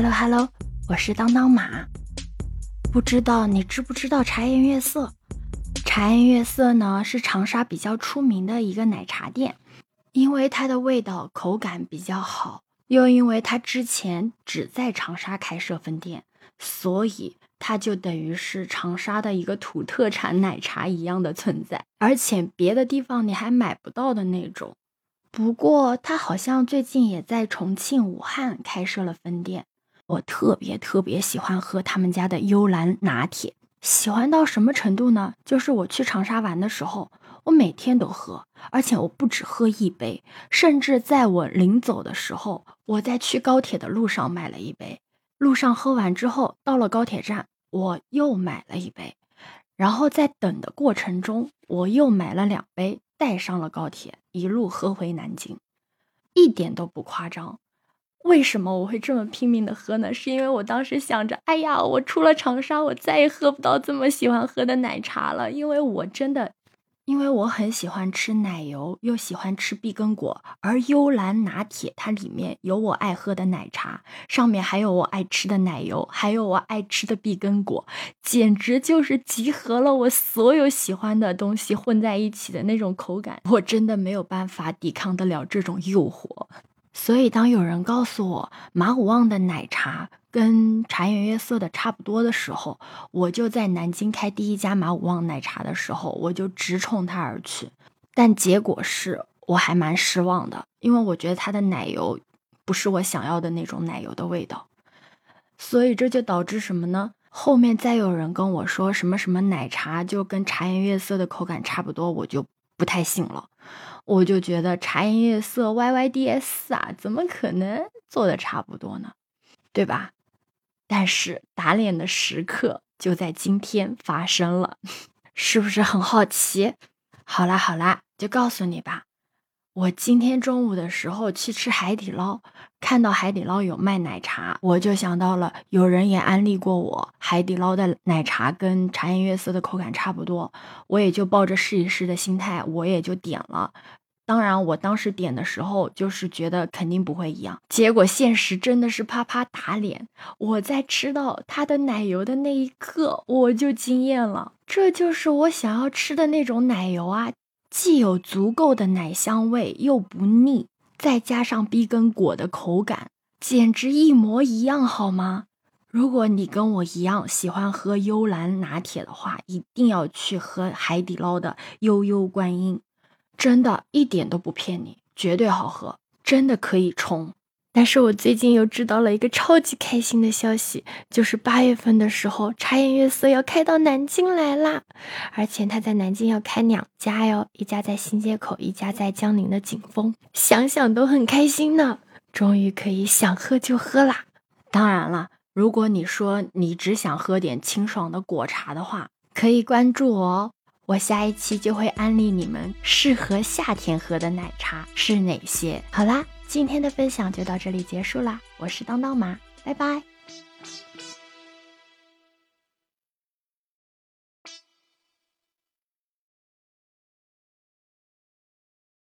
Hello Hello，我是当当马。不知道你知不知道茶颜悦色？茶颜悦色呢是长沙比较出名的一个奶茶店，因为它的味道口感比较好，又因为它之前只在长沙开设分店，所以它就等于是长沙的一个土特产奶茶一样的存在，而且别的地方你还买不到的那种。不过它好像最近也在重庆、武汉开设了分店。我特别特别喜欢喝他们家的幽兰拿铁，喜欢到什么程度呢？就是我去长沙玩的时候，我每天都喝，而且我不止喝一杯，甚至在我临走的时候，我在去高铁的路上买了一杯。路上喝完之后，到了高铁站，我又买了一杯，然后在等的过程中，我又买了两杯，带上了高铁，一路喝回南京，一点都不夸张。为什么我会这么拼命的喝呢？是因为我当时想着，哎呀，我出了长沙，我再也喝不到这么喜欢喝的奶茶了。因为我真的，因为我很喜欢吃奶油，又喜欢吃碧根果，而幽兰拿铁它里面有我爱喝的奶茶，上面还有我爱吃的奶油，还有我爱吃的碧根果，简直就是集合了我所有喜欢的东西混在一起的那种口感。我真的没有办法抵抗得了这种诱惑。所以，当有人告诉我马五旺的奶茶跟茶颜悦色的差不多的时候，我就在南京开第一家马五旺奶茶的时候，我就直冲它而去。但结果是我还蛮失望的，因为我觉得它的奶油不是我想要的那种奶油的味道。所以这就导致什么呢？后面再有人跟我说什么什么奶茶就跟茶颜悦色的口感差不多，我就不太信了。我就觉得茶颜悦色 Y Y D S 啊，怎么可能做的差不多呢？对吧？但是打脸的时刻就在今天发生了，是不是很好奇？好啦好啦，就告诉你吧。我今天中午的时候去吃海底捞，看到海底捞有卖奶茶，我就想到了有人也安利过我海底捞的奶茶跟茶颜悦色的口感差不多，我也就抱着试一试的心态，我也就点了。当然，我当时点的时候就是觉得肯定不会一样，结果现实真的是啪啪打脸。我在吃到它的奶油的那一刻，我就惊艳了。这就是我想要吃的那种奶油啊，既有足够的奶香味，又不腻，再加上碧根果的口感，简直一模一样，好吗？如果你跟我一样喜欢喝幽兰拿铁的话，一定要去喝海底捞的悠悠观音。真的一点都不骗你，绝对好喝，真的可以冲。但是我最近又知道了一个超级开心的消息，就是八月份的时候，茶颜悦色要开到南京来啦，而且他在南京要开两家哟，一家在新街口，一家在江宁的景峰，想想都很开心呢。终于可以想喝就喝啦。当然了，如果你说你只想喝点清爽的果茶的话，可以关注我哦。我下一期就会安利你们适合夏天喝的奶茶是哪些。好啦，今天的分享就到这里结束啦，我是当当妈，拜拜。